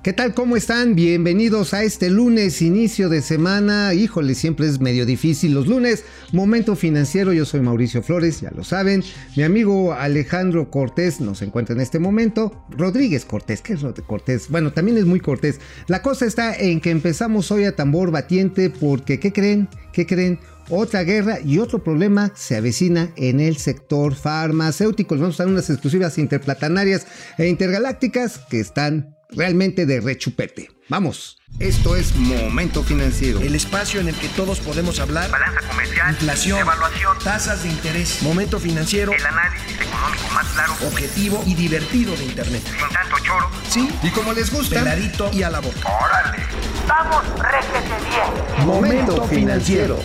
¿Qué tal? ¿Cómo están? Bienvenidos a este lunes, inicio de semana. Híjole, siempre es medio difícil los lunes. Momento financiero, yo soy Mauricio Flores, ya lo saben. Mi amigo Alejandro Cortés nos encuentra en este momento. Rodríguez Cortés, ¿qué es Cortés? Bueno, también es muy Cortés. La cosa está en que empezamos hoy a tambor batiente porque, ¿qué creen? ¿Qué creen? Otra guerra y otro problema se avecina en el sector farmacéutico. Les vamos a dar unas exclusivas interplatanarias e intergalácticas que están realmente de rechupete. Vamos. Esto es Momento Financiero. El espacio en el que todos podemos hablar. Balanza comercial. Inflación. Evaluación. Tasas de interés. Momento Financiero. El análisis económico más claro. Objetivo y divertido de Internet. Sin tanto choro. Sí. Y como les gusta. Peladito y a la boca. Órale. Vamos, réjete bien. Momento Financiero.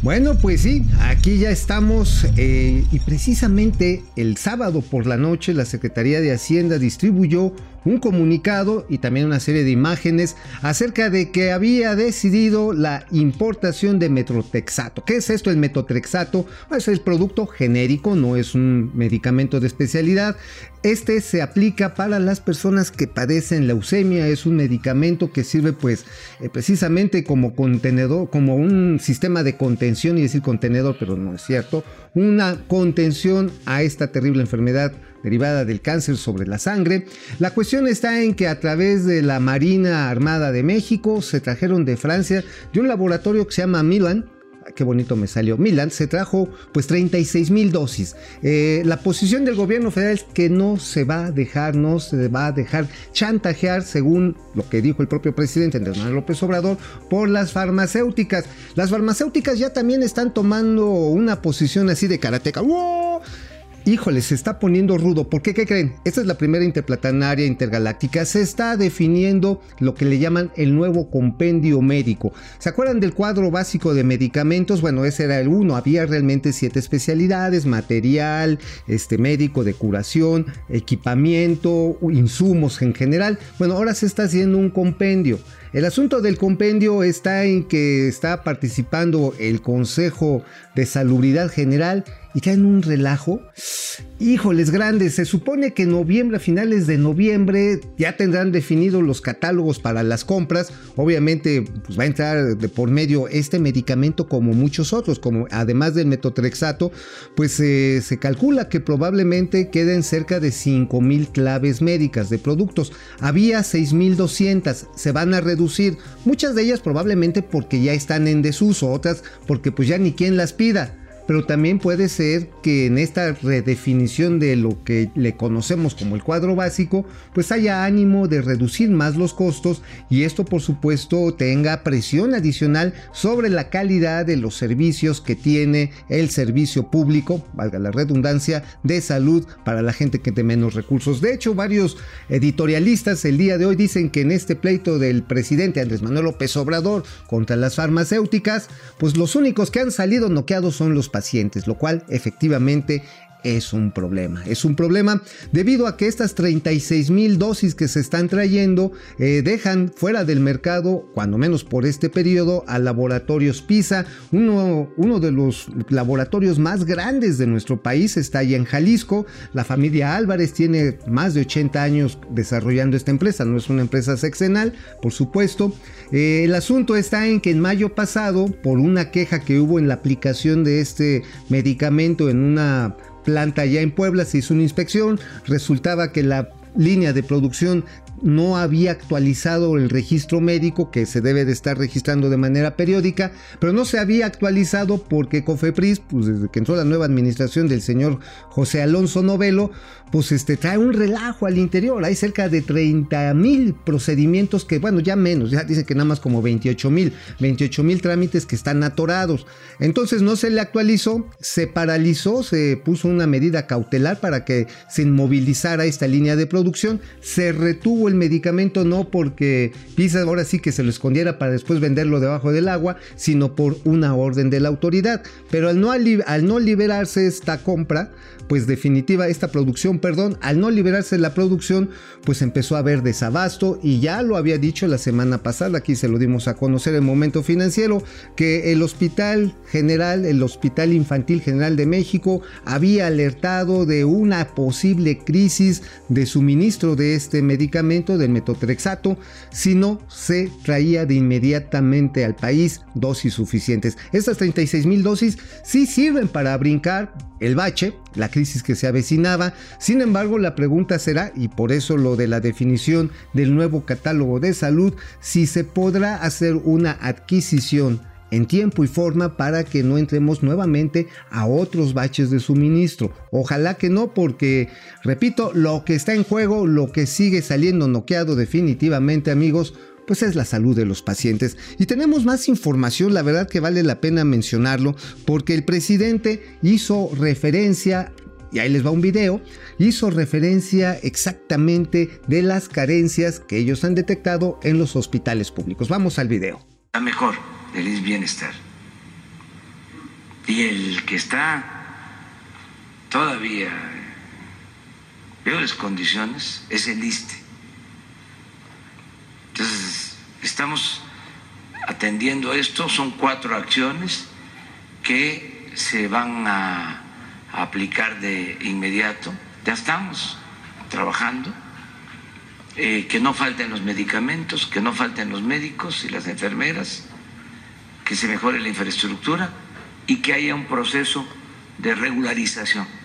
Bueno, pues sí, aquí ya estamos eh, y precisamente el sábado por la noche la Secretaría de Hacienda distribuyó un comunicado y también una serie de imágenes acerca de que había decidido la importación de metrotexato. ¿Qué es esto el metotrexato? Es el producto genérico, no es un medicamento de especialidad. Este se aplica para las personas que padecen leucemia, es un medicamento que sirve pues eh, precisamente como contenedor, como un sistema de contención y decir contenedor, pero no es cierto, una contención a esta terrible enfermedad derivada del cáncer sobre la sangre. La cuestión está en que a través de la Marina Armada de México se trajeron de Francia de un laboratorio que se llama Milan, qué bonito me salió. Milan se trajo pues 36 mil dosis. Eh, la posición del gobierno federal es que no se va a dejar, no se va a dejar chantajear, según lo que dijo el propio presidente Andrés Manuel López Obrador, por las farmacéuticas. Las farmacéuticas ya también están tomando una posición así de karateca. ¡Wow! Híjole, se está poniendo rudo. ¿Por qué? ¿Qué creen? Esta es la primera interplanetaria intergaláctica. Se está definiendo lo que le llaman el nuevo compendio médico. ¿Se acuerdan del cuadro básico de medicamentos? Bueno, ese era el uno. Había realmente siete especialidades, material, este médico de curación, equipamiento, insumos en general. Bueno, ahora se está haciendo un compendio. El asunto del compendio está en que está participando el Consejo de Salubridad General y traen un relajo. Híjoles grandes, se supone que en noviembre, a finales de noviembre, ya tendrán definidos los catálogos para las compras. Obviamente, pues va a entrar de por medio este medicamento como muchos otros, como además del metotrexato, pues eh, se calcula que probablemente queden cerca de 5 mil claves médicas de productos. Había 6.200, se van a reducir. Muchas de ellas probablemente porque ya están en desuso, otras porque pues ya ni quien las pida pero también puede ser que en esta redefinición de lo que le conocemos como el cuadro básico, pues haya ánimo de reducir más los costos y esto por supuesto tenga presión adicional sobre la calidad de los servicios que tiene el servicio público, valga la redundancia, de salud para la gente que tiene menos recursos. De hecho, varios editorialistas el día de hoy dicen que en este pleito del presidente Andrés Manuel López Obrador contra las farmacéuticas, pues los únicos que han salido noqueados son los lo cual efectivamente es un problema. Es un problema debido a que estas 36 mil dosis que se están trayendo eh, dejan fuera del mercado, cuando menos por este periodo, a laboratorios PISA. Uno, uno de los laboratorios más grandes de nuestro país está allá en Jalisco. La familia Álvarez tiene más de 80 años desarrollando esta empresa. No es una empresa sexenal, por supuesto. Eh, el asunto está en que en mayo pasado, por una queja que hubo en la aplicación de este medicamento en una planta allá en Puebla, se hizo una inspección, resultaba que la línea de producción no había actualizado el registro médico que se debe de estar registrando de manera periódica, pero no se había actualizado porque Cofepris, pues desde que entró la nueva administración del señor José Alonso Novelo, pues este trae un relajo al interior. Hay cerca de 30 mil procedimientos que, bueno, ya menos, ya dicen que nada más como 28 mil, 28 mil trámites que están atorados. Entonces no se le actualizó, se paralizó, se puso una medida cautelar para que se inmovilizara esta línea de producción, se retuvo el medicamento no porque PISA ahora sí que se lo escondiera para después venderlo debajo del agua, sino por una orden de la autoridad. Pero al no, al no liberarse esta compra, pues definitiva esta producción, perdón, al no liberarse la producción, pues empezó a haber desabasto y ya lo había dicho la semana pasada, aquí se lo dimos a conocer en momento financiero, que el Hospital General, el Hospital Infantil General de México había alertado de una posible crisis de suministro de este medicamento, del metotrexato, si no se traía de inmediatamente al país dosis suficientes. Estas 36 mil dosis sí sirven para brincar el bache, la crisis que se avecinaba. Sin embargo, la pregunta será, y por eso lo de la definición del nuevo catálogo de salud, si se podrá hacer una adquisición en tiempo y forma para que no entremos nuevamente a otros baches de suministro. Ojalá que no, porque, repito, lo que está en juego, lo que sigue saliendo noqueado definitivamente, amigos, pues es la salud de los pacientes. Y tenemos más información, la verdad que vale la pena mencionarlo, porque el presidente hizo referencia y ahí les va un video, hizo referencia exactamente de las carencias que ellos han detectado en los hospitales públicos. Vamos al video. La mejor del bienestar. Y el que está todavía en peores condiciones es el ISTE. Entonces, estamos atendiendo esto, son cuatro acciones que se van a, aplicar de inmediato. Ya estamos trabajando, eh, que no falten los medicamentos, que no falten los médicos y las enfermeras, que se mejore la infraestructura y que haya un proceso de regularización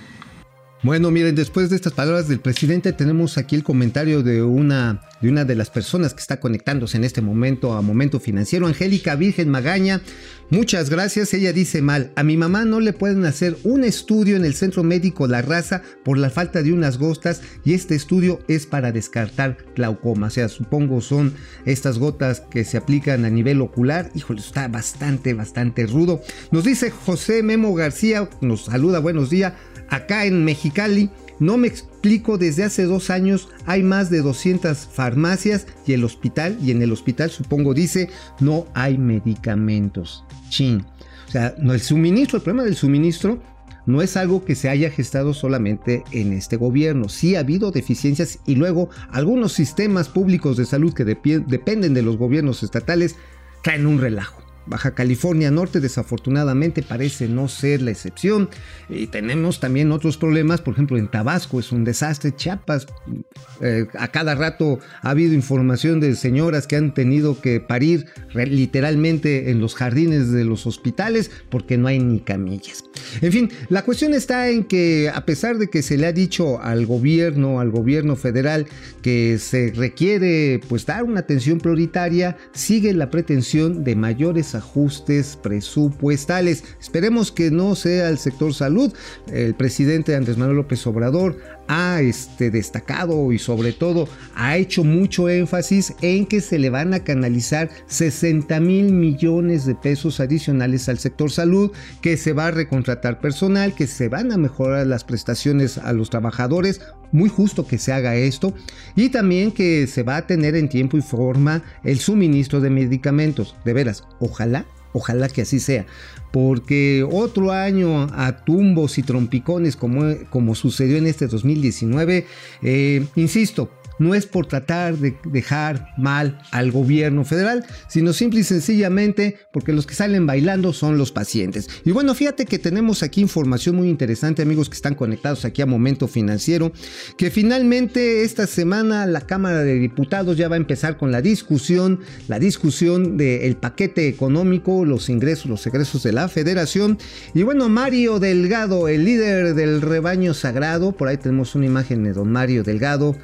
bueno, miren, después de estas palabras del presidente tenemos aquí el comentario de una de las personas que está conectándose en este momento a Momento Financiero, Angélica Virgen Magaña. Muchas gracias. Ella dice mal, a mi mamá no le pueden hacer un estudio en el Centro Médico La Raza por la falta de unas gotas y este estudio es para descartar glaucoma. O sea, supongo son estas gotas que se aplican a nivel ocular. Híjole, está bastante, bastante rudo. Nos dice José Memo García, nos saluda, buenos días acá en Mexicali. No me explico, desde hace dos años hay más de 200 farmacias y el hospital, y en el hospital supongo dice, no hay medicamentos. Chin. O sea, el suministro, el problema del suministro no es algo que se haya gestado solamente en este gobierno. Sí ha habido deficiencias y luego algunos sistemas públicos de salud que dependen de los gobiernos estatales traen un relajo. Baja California Norte desafortunadamente parece no ser la excepción. Y tenemos también otros problemas, por ejemplo en Tabasco es un desastre, Chiapas, eh, a cada rato ha habido información de señoras que han tenido que parir literalmente en los jardines de los hospitales porque no hay ni camillas. En fin, la cuestión está en que a pesar de que se le ha dicho al gobierno, al gobierno federal, que se requiere pues dar una atención prioritaria, sigue la pretensión de mayores ajustes presupuestales. Esperemos que no sea el sector salud. El presidente Andrés Manuel López Obrador ha este, destacado y sobre todo ha hecho mucho énfasis en que se le van a canalizar 60 mil millones de pesos adicionales al sector salud, que se va a recontratar personal, que se van a mejorar las prestaciones a los trabajadores, muy justo que se haga esto, y también que se va a tener en tiempo y forma el suministro de medicamentos. De veras, ojalá Ojalá que así sea, porque otro año a tumbos y trompicones como, como sucedió en este 2019, eh, insisto, no es por tratar de dejar mal al gobierno federal, sino simple y sencillamente porque los que salen bailando son los pacientes. Y bueno, fíjate que tenemos aquí información muy interesante, amigos que están conectados aquí a Momento Financiero, que finalmente esta semana la Cámara de Diputados ya va a empezar con la discusión, la discusión del paquete económico, los ingresos, los egresos de la federación. Y bueno, Mario Delgado, el líder del rebaño sagrado, por ahí tenemos una imagen de don Mario Delgado,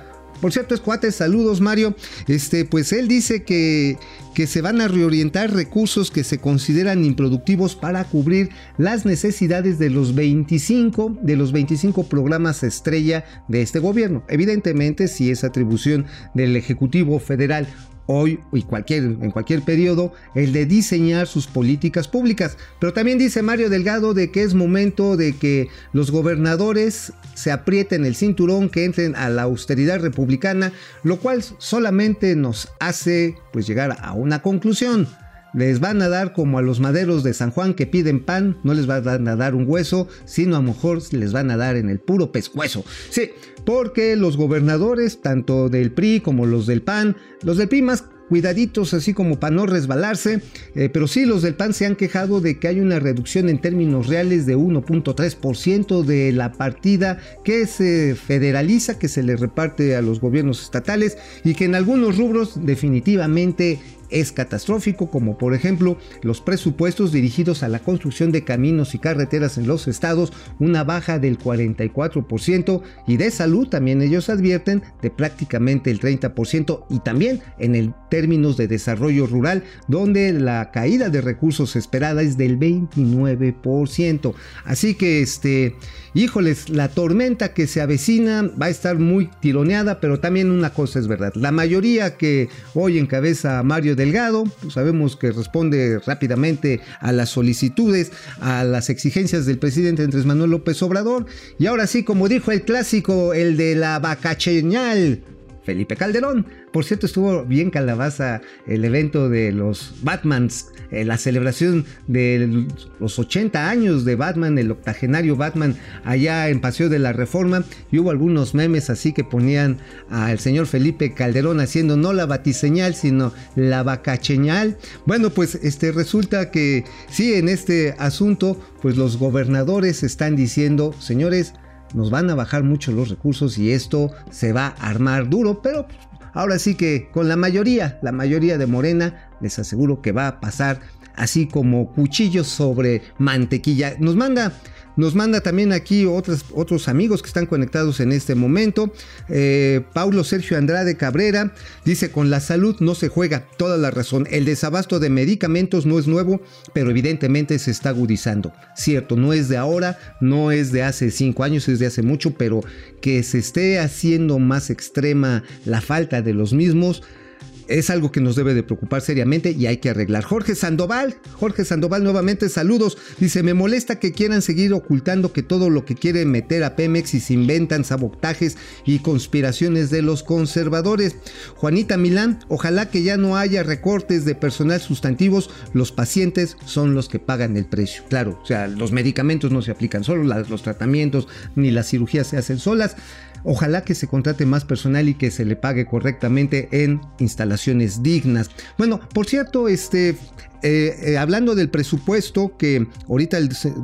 por cierto, es saludos Mario. Este, pues él dice que, que se van a reorientar recursos que se consideran improductivos para cubrir las necesidades de los 25 de los 25 programas estrella de este gobierno. Evidentemente, si es atribución del Ejecutivo Federal hoy y cualquier, en cualquier periodo, el de diseñar sus políticas públicas. Pero también dice Mario Delgado de que es momento de que los gobernadores se aprieten el cinturón, que entren a la austeridad republicana, lo cual solamente nos hace pues llegar a una conclusión. Les van a dar como a los maderos de San Juan que piden pan, no les van a dar un hueso, sino a lo mejor les van a dar en el puro pescuezo. Sí, porque los gobernadores, tanto del PRI como los del PAN, los del PRI más cuidaditos así como para no resbalarse, eh, pero sí los del PAN se han quejado de que hay una reducción en términos reales de 1.3% de la partida que se federaliza, que se le reparte a los gobiernos estatales y que en algunos rubros definitivamente es catastrófico, como por ejemplo los presupuestos dirigidos a la construcción de caminos y carreteras en los estados, una baja del 44% y de salud también ellos advierten de prácticamente el 30% y también en el términos de desarrollo rural donde la caída de recursos esperada es del 29%. Así que este, híjoles, la tormenta que se avecina va a estar muy tironeada, pero también una cosa es verdad, la mayoría que hoy encabeza Mario Delgado, sabemos que responde rápidamente a las solicitudes, a las exigencias del presidente Andrés Manuel López Obrador. Y ahora sí, como dijo el clásico, el de la vacacheñal, Felipe Calderón. Por cierto, estuvo bien calabaza el evento de los Batmans, eh, la celebración de los 80 años de Batman, el octogenario Batman, allá en Paseo de la Reforma. Y hubo algunos memes así que ponían al señor Felipe Calderón haciendo no la batiseñal, sino la vacacheñal. Bueno, pues este resulta que sí, en este asunto, pues los gobernadores están diciendo, señores, nos van a bajar mucho los recursos y esto se va a armar duro, pero ahora sí que con la mayoría, la mayoría de Morena, les aseguro que va a pasar así como cuchillos sobre mantequilla. Nos manda nos manda también aquí otros, otros amigos que están conectados en este momento. Eh, Paulo Sergio Andrade Cabrera dice, con la salud no se juega, toda la razón. El desabasto de medicamentos no es nuevo, pero evidentemente se está agudizando. Cierto, no es de ahora, no es de hace cinco años, es de hace mucho, pero que se esté haciendo más extrema la falta de los mismos es algo que nos debe de preocupar seriamente y hay que arreglar. Jorge Sandoval, Jorge Sandoval nuevamente saludos, dice, me molesta que quieran seguir ocultando que todo lo que quieren meter a Pemex y se inventan sabotajes y conspiraciones de los conservadores. Juanita Milán, ojalá que ya no haya recortes de personal sustantivos, los pacientes son los que pagan el precio. Claro, o sea, los medicamentos no se aplican solo, los tratamientos ni las cirugías se hacen solas. Ojalá que se contrate más personal y que se le pague correctamente en instalaciones dignas. Bueno, por cierto, este, eh, eh, hablando del presupuesto que ahorita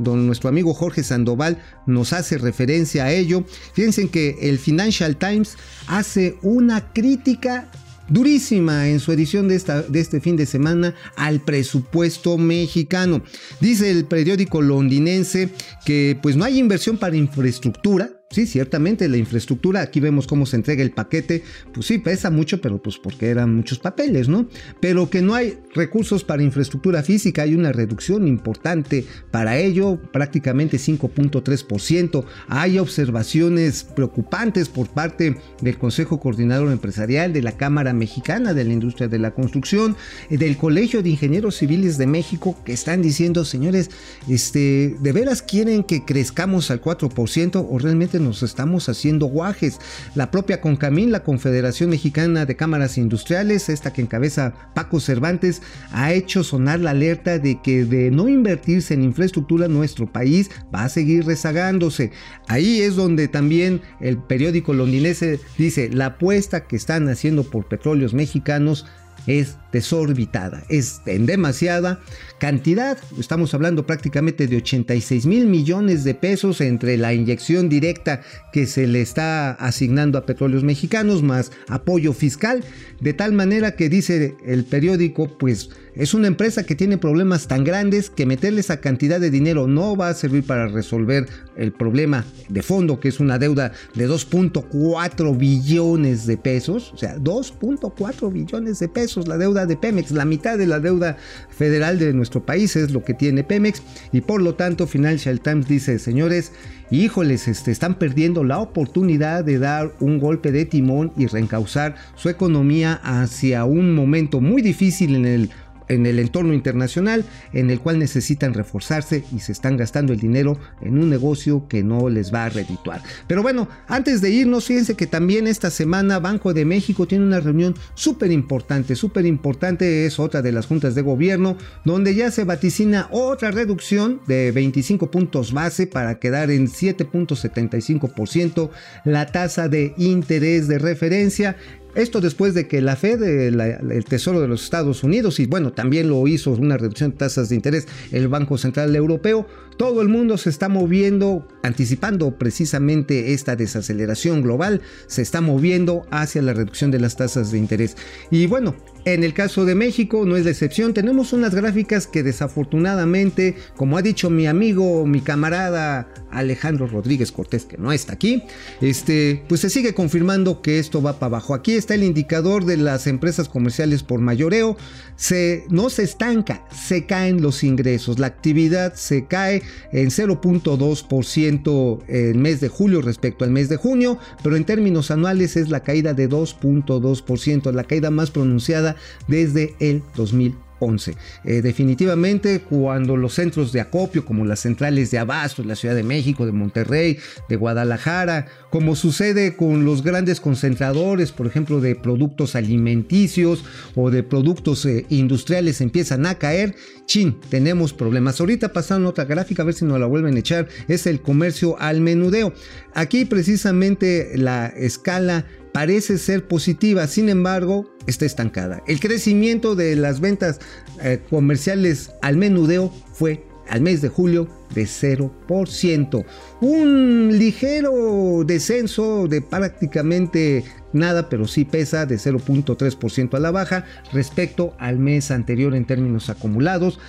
nuestro amigo Jorge Sandoval nos hace referencia a ello, fíjense que el Financial Times hace una crítica durísima en su edición de, esta, de este fin de semana al presupuesto mexicano. Dice el periódico londinense que pues no hay inversión para infraestructura, Sí, ciertamente la infraestructura, aquí vemos cómo se entrega el paquete, pues sí, pesa mucho, pero pues porque eran muchos papeles, ¿no? Pero que no hay recursos para infraestructura física, hay una reducción importante para ello, prácticamente 5.3%. Hay observaciones preocupantes por parte del Consejo Coordinador Empresarial, de la Cámara Mexicana de la Industria de la Construcción, eh, del Colegio de Ingenieros Civiles de México, que están diciendo, señores, este, ¿de veras quieren que crezcamos al 4% o realmente nos estamos haciendo guajes. La propia Concamín, la Confederación Mexicana de Cámaras Industriales, esta que encabeza Paco Cervantes, ha hecho sonar la alerta de que de no invertirse en infraestructura nuestro país va a seguir rezagándose. Ahí es donde también el periódico londinense dice la apuesta que están haciendo por petróleos mexicanos es desorbitada, es en demasiada cantidad. Estamos hablando prácticamente de 86 mil millones de pesos entre la inyección directa que se le está asignando a petróleos mexicanos más apoyo fiscal, de tal manera que dice el periódico, pues es una empresa que tiene problemas tan grandes que meterle esa cantidad de dinero no va a servir para resolver el problema de fondo, que es una deuda de 2.4 billones de pesos, o sea, 2.4 billones de pesos la deuda de Pemex, la mitad de la deuda federal de nuestro país es lo que tiene Pemex y por lo tanto Financial Times dice, señores, híjoles, este, están perdiendo la oportunidad de dar un golpe de timón y reencauzar su economía hacia un momento muy difícil en el en el entorno internacional en el cual necesitan reforzarse y se están gastando el dinero en un negocio que no les va a redituar. Pero bueno, antes de irnos, fíjense que también esta semana Banco de México tiene una reunión súper importante, súper importante es otra de las juntas de gobierno, donde ya se vaticina otra reducción de 25 puntos base para quedar en 7.75% la tasa de interés de referencia. Esto después de que la Fed, el Tesoro de los Estados Unidos, y bueno, también lo hizo una reducción de tasas de interés el Banco Central Europeo, todo el mundo se está moviendo, anticipando precisamente esta desaceleración global, se está moviendo hacia la reducción de las tasas de interés. Y bueno, en el caso de México no es la excepción, tenemos unas gráficas que desafortunadamente, como ha dicho mi amigo, mi camarada Alejandro Rodríguez Cortés, que no está aquí, este, pues se sigue confirmando que esto va para abajo. Aquí está el indicador de las empresas comerciales por mayoreo, se, no se estanca, se caen los ingresos, la actividad se cae en 0.2% el mes de julio respecto al mes de junio, pero en términos anuales es la caída de 2.2%, la caída más pronunciada desde el 2000 11. Eh, definitivamente cuando los centros de acopio como las centrales de Abasto de la Ciudad de México, de Monterrey, de Guadalajara, como sucede con los grandes concentradores, por ejemplo, de productos alimenticios o de productos eh, industriales empiezan a caer, chin, tenemos problemas. Ahorita pasando otra gráfica, a ver si nos la vuelven a echar, es el comercio al menudeo. Aquí precisamente la escala parece ser positiva, sin embargo, está estancada. El crecimiento de las ventas eh, comerciales al menudeo fue al mes de julio de 0%. Un ligero descenso de prácticamente nada, pero sí pesa de 0.3% a la baja respecto al mes anterior en términos acumulados.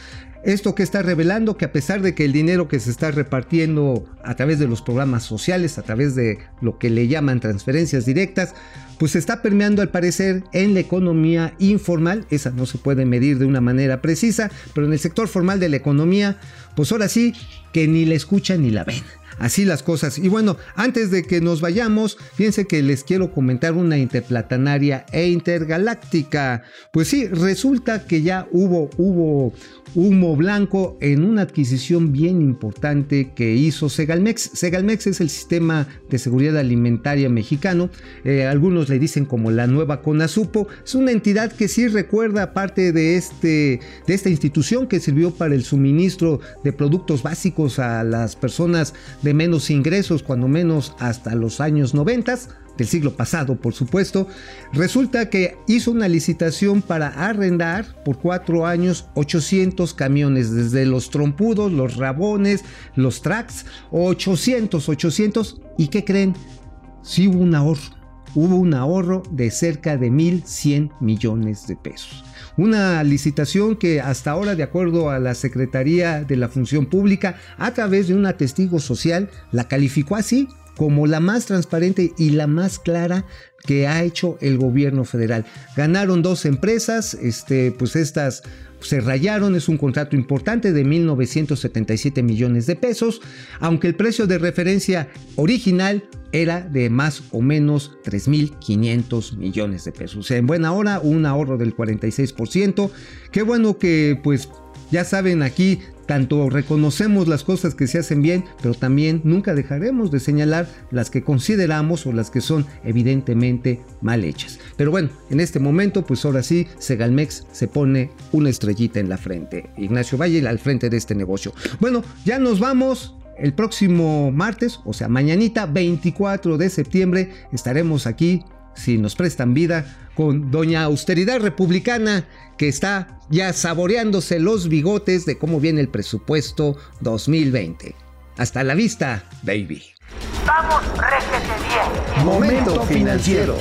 Esto que está revelando que a pesar de que el dinero que se está repartiendo a través de los programas sociales, a través de lo que le llaman transferencias directas, pues se está permeando al parecer en la economía informal, esa no se puede medir de una manera precisa, pero en el sector formal de la economía, pues ahora sí que ni la escuchan ni la ven. Así las cosas. Y bueno, antes de que nos vayamos, fíjense que les quiero comentar una interplatanaria e intergaláctica. Pues sí, resulta que ya hubo, hubo humo blanco en una adquisición bien importante que hizo Segalmex. Segalmex es el sistema de seguridad alimentaria mexicano. Eh, algunos le dicen como la nueva CONASUPO. Es una entidad que sí recuerda parte de, este, de esta institución que sirvió para el suministro de productos básicos a las personas de menos ingresos, cuando menos hasta los años 90 del siglo pasado, por supuesto, resulta que hizo una licitación para arrendar por cuatro años 800 camiones, desde los trompudos, los rabones, los tracks, 800, 800, ¿y qué creen? Sí hubo un ahorro, hubo un ahorro de cerca de 1.100 millones de pesos. Una licitación que hasta ahora, de acuerdo a la Secretaría de la Función Pública, a través de un testigo social, la calificó así como la más transparente y la más clara que ha hecho el gobierno federal. Ganaron dos empresas, este, pues estas se rayaron, es un contrato importante de 1.977 millones de pesos, aunque el precio de referencia original era de más o menos 3.500 millones de pesos. O sea, en buena hora, un ahorro del 46%. Qué bueno que pues ya saben aquí tanto reconocemos las cosas que se hacen bien, pero también nunca dejaremos de señalar las que consideramos o las que son evidentemente mal hechas. Pero bueno, en este momento, pues ahora sí, Segalmex se pone una estrellita en la frente. Ignacio Valle al frente de este negocio. Bueno, ya nos vamos. El próximo martes, o sea, mañanita 24 de septiembre, estaremos aquí si nos prestan vida, con doña Austeridad Republicana, que está ya saboreándose los bigotes de cómo viene el presupuesto 2020. Hasta la vista, baby. Vamos, réjete bien. Momento financiero.